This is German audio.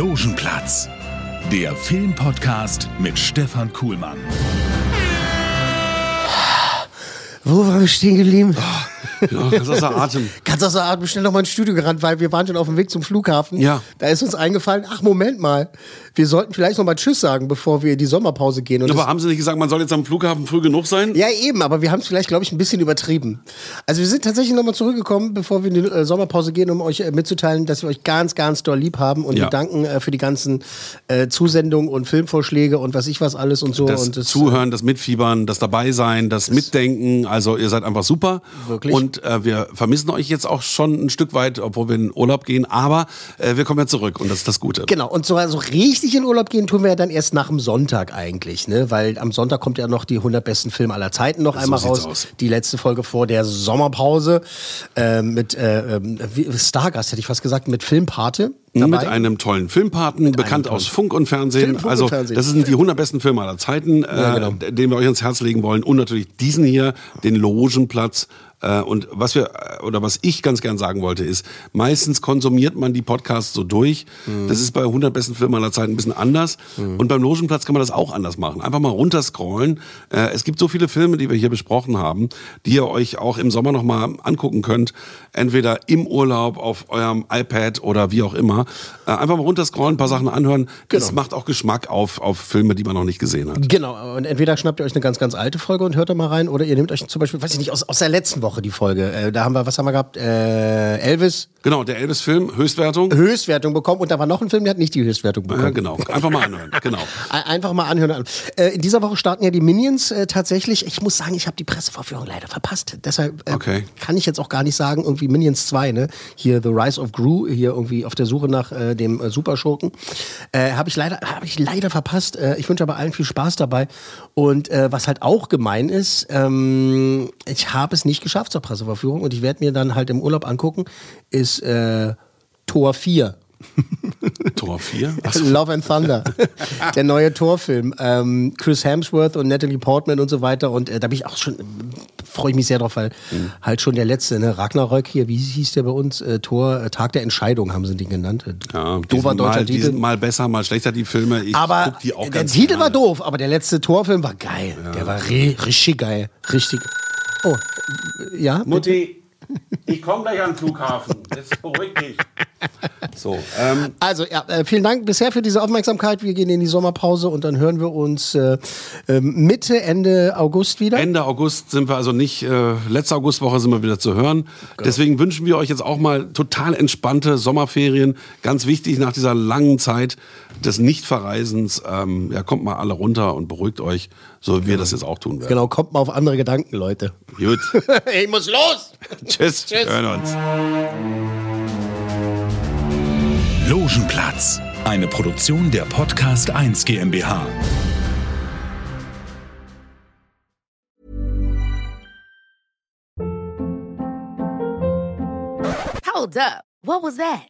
Logenplatz, der Filmpodcast mit Stefan Kuhlmann. Wo waren wir stehen geblieben? Ja, ganz außer Atem. Ganz außer Atem, schnell noch mal ins Studio gerannt, weil wir waren schon auf dem Weg zum Flughafen. Ja. Da ist uns eingefallen, ach Moment mal, wir sollten vielleicht noch mal Tschüss sagen, bevor wir in die Sommerpause gehen. Und Aber das- haben Sie nicht gesagt, man soll jetzt am Flughafen früh genug sein? ja, eben, aber wir haben es vielleicht, glaube ich, ein bisschen übertrieben. Also wir sind tatsächlich noch mal zurückgekommen, bevor wir in die äh, Sommerpause gehen, um euch äh, mitzuteilen, dass wir euch ganz, ganz doll lieb haben und Ja. wir danken äh, für die ganzen äh, Zusendungen und Filmvorschläge und was ich was alles und so. Das und das, Zuhören, das Mitfiebern, das Dabeisein, das Mitdenken. Also ihr seid einfach super. Wirklich. Und äh, wir vermissen euch jetzt auch schon ein Stück weit, obwohl wir in Urlaub gehen. Aber äh, wir kommen ja zurück und das ist das Gute. Genau, und so also richtig in Urlaub gehen tun wir ja dann erst nach dem Sonntag eigentlich, ne? Weil am Sonntag kommt ja noch die 100 besten Filme aller Zeiten noch einmal sieht's raus. aus. Die letzte Folge vor der Sommerpause äh, mit äh, ähm, Stargast, hätte ich fast gesagt, mit Filmpate. Mit dabei. einem tollen Filmpaten, bekannt tollen- aus Funk und Fernsehen. Film, Funk und also Fernsehen. das sind die 100 besten Filme aller Zeiten, äh, genau. den wir euch ans Herz legen wollen. Und natürlich diesen hier, den Logenplatz. Äh, und was wir äh, oder was ich ganz gern sagen wollte ist, meistens konsumiert man die Podcasts so durch. Mhm. Das ist bei 100 besten Filmen aller Zeiten ein bisschen anders. Und beim Logenplatz kann man das auch anders machen. Einfach mal runterscrollen. Äh, es gibt so viele Filme, die wir hier besprochen haben, die ihr euch auch im Sommer noch mal angucken könnt. Entweder im Urlaub auf eurem iPad oder wie auch immer. Einfach mal runterscrollen, ein paar Sachen anhören. Das Genau. macht auch Geschmack auf, auf Filme, die man noch nicht gesehen hat. Genau, und entweder schnappt ihr euch eine ganz, ganz alte Folge und hört da mal rein, oder ihr nehmt euch zum Beispiel, weiß ich nicht, aus, aus der letzten Woche die Folge. Äh, da haben wir, was haben wir gehabt? Äh, Elvis Genau, der Elvis-Film, Höchstwertung. Höchstwertung bekommen und da war noch ein Film, der hat nicht die Höchstwertung bekommen. Ja, genau. Einfach mal anhören. Genau. Ein- Einfach mal anhören. Äh, in dieser Woche starten ja die Minions äh, tatsächlich. Ich muss sagen, ich habe die Pressevorführung leider verpasst. Deshalb äh, Okay. kann ich jetzt auch gar nicht sagen, irgendwie Minions 2, ne? Hier The Rise of Gru, hier irgendwie auf der Suche nach äh, dem äh, Superschurken. Äh, habe ich leider, habe ich leider verpasst. Äh, ich wünsche aber allen viel Spaß dabei. Und äh, was halt auch gemein ist, ähm, ich habe es nicht geschafft zur Pressevorführung und ich werde mir dann halt im Urlaub angucken, ist äh, Tor 4. Tor 4. Love and Thunder. der neue Torfilm. Ähm, Chris Hemsworth und Natalie Portman und so weiter. Und äh, da bin ich auch schon, freue ich mich sehr drauf, weil Mhm. halt schon der letzte, ne? Ragnarök hier, wie hieß der bei uns? Äh, Tor, äh, Tag der Entscheidung haben sie den genannt. Äh, Ja, sind deutscher mal, die Titel. sind mal besser, mal schlechter, die Filme. Ich aber die auch der Titel war doof, aber der letzte Torfilm war geil. Der war ri richtig geil. Richtig. Oh, ja? Mutti, ich komme gleich an den Flughafen. Jetzt beruhig dich. So, ähm, Also, ja, äh, vielen Dank bisher für diese Aufmerksamkeit. Wir gehen in die Sommerpause und dann hören wir uns äh, ähm, Mitte, Ende August wieder. Ende August sind wir also nicht, äh, letzte Augustwoche sind wir wieder zu hören. Genau. Deswegen wünschen wir euch jetzt auch mal total entspannte Sommerferien. Ganz wichtig nach dieser langen Zeit des Nichtverreisens. Ähm, ja, kommt mal alle runter und beruhigt euch, so wie wir das jetzt auch tun werden. Genau, kommt mal auf andere Gedanken, Leute. Gut. ich muss los! Tschüss. Tschüss. Wir hören uns. Logenplatz, eine Produktion der Podcast 1 GmbH. Hold up. What was that?